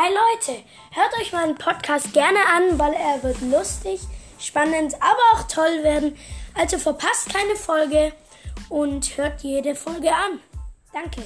Hi Leute, hört euch meinen Podcast gerne an, weil er wird lustig, spannend, aber auch toll werden. Also verpasst keine Folge und hört jede Folge an. Danke.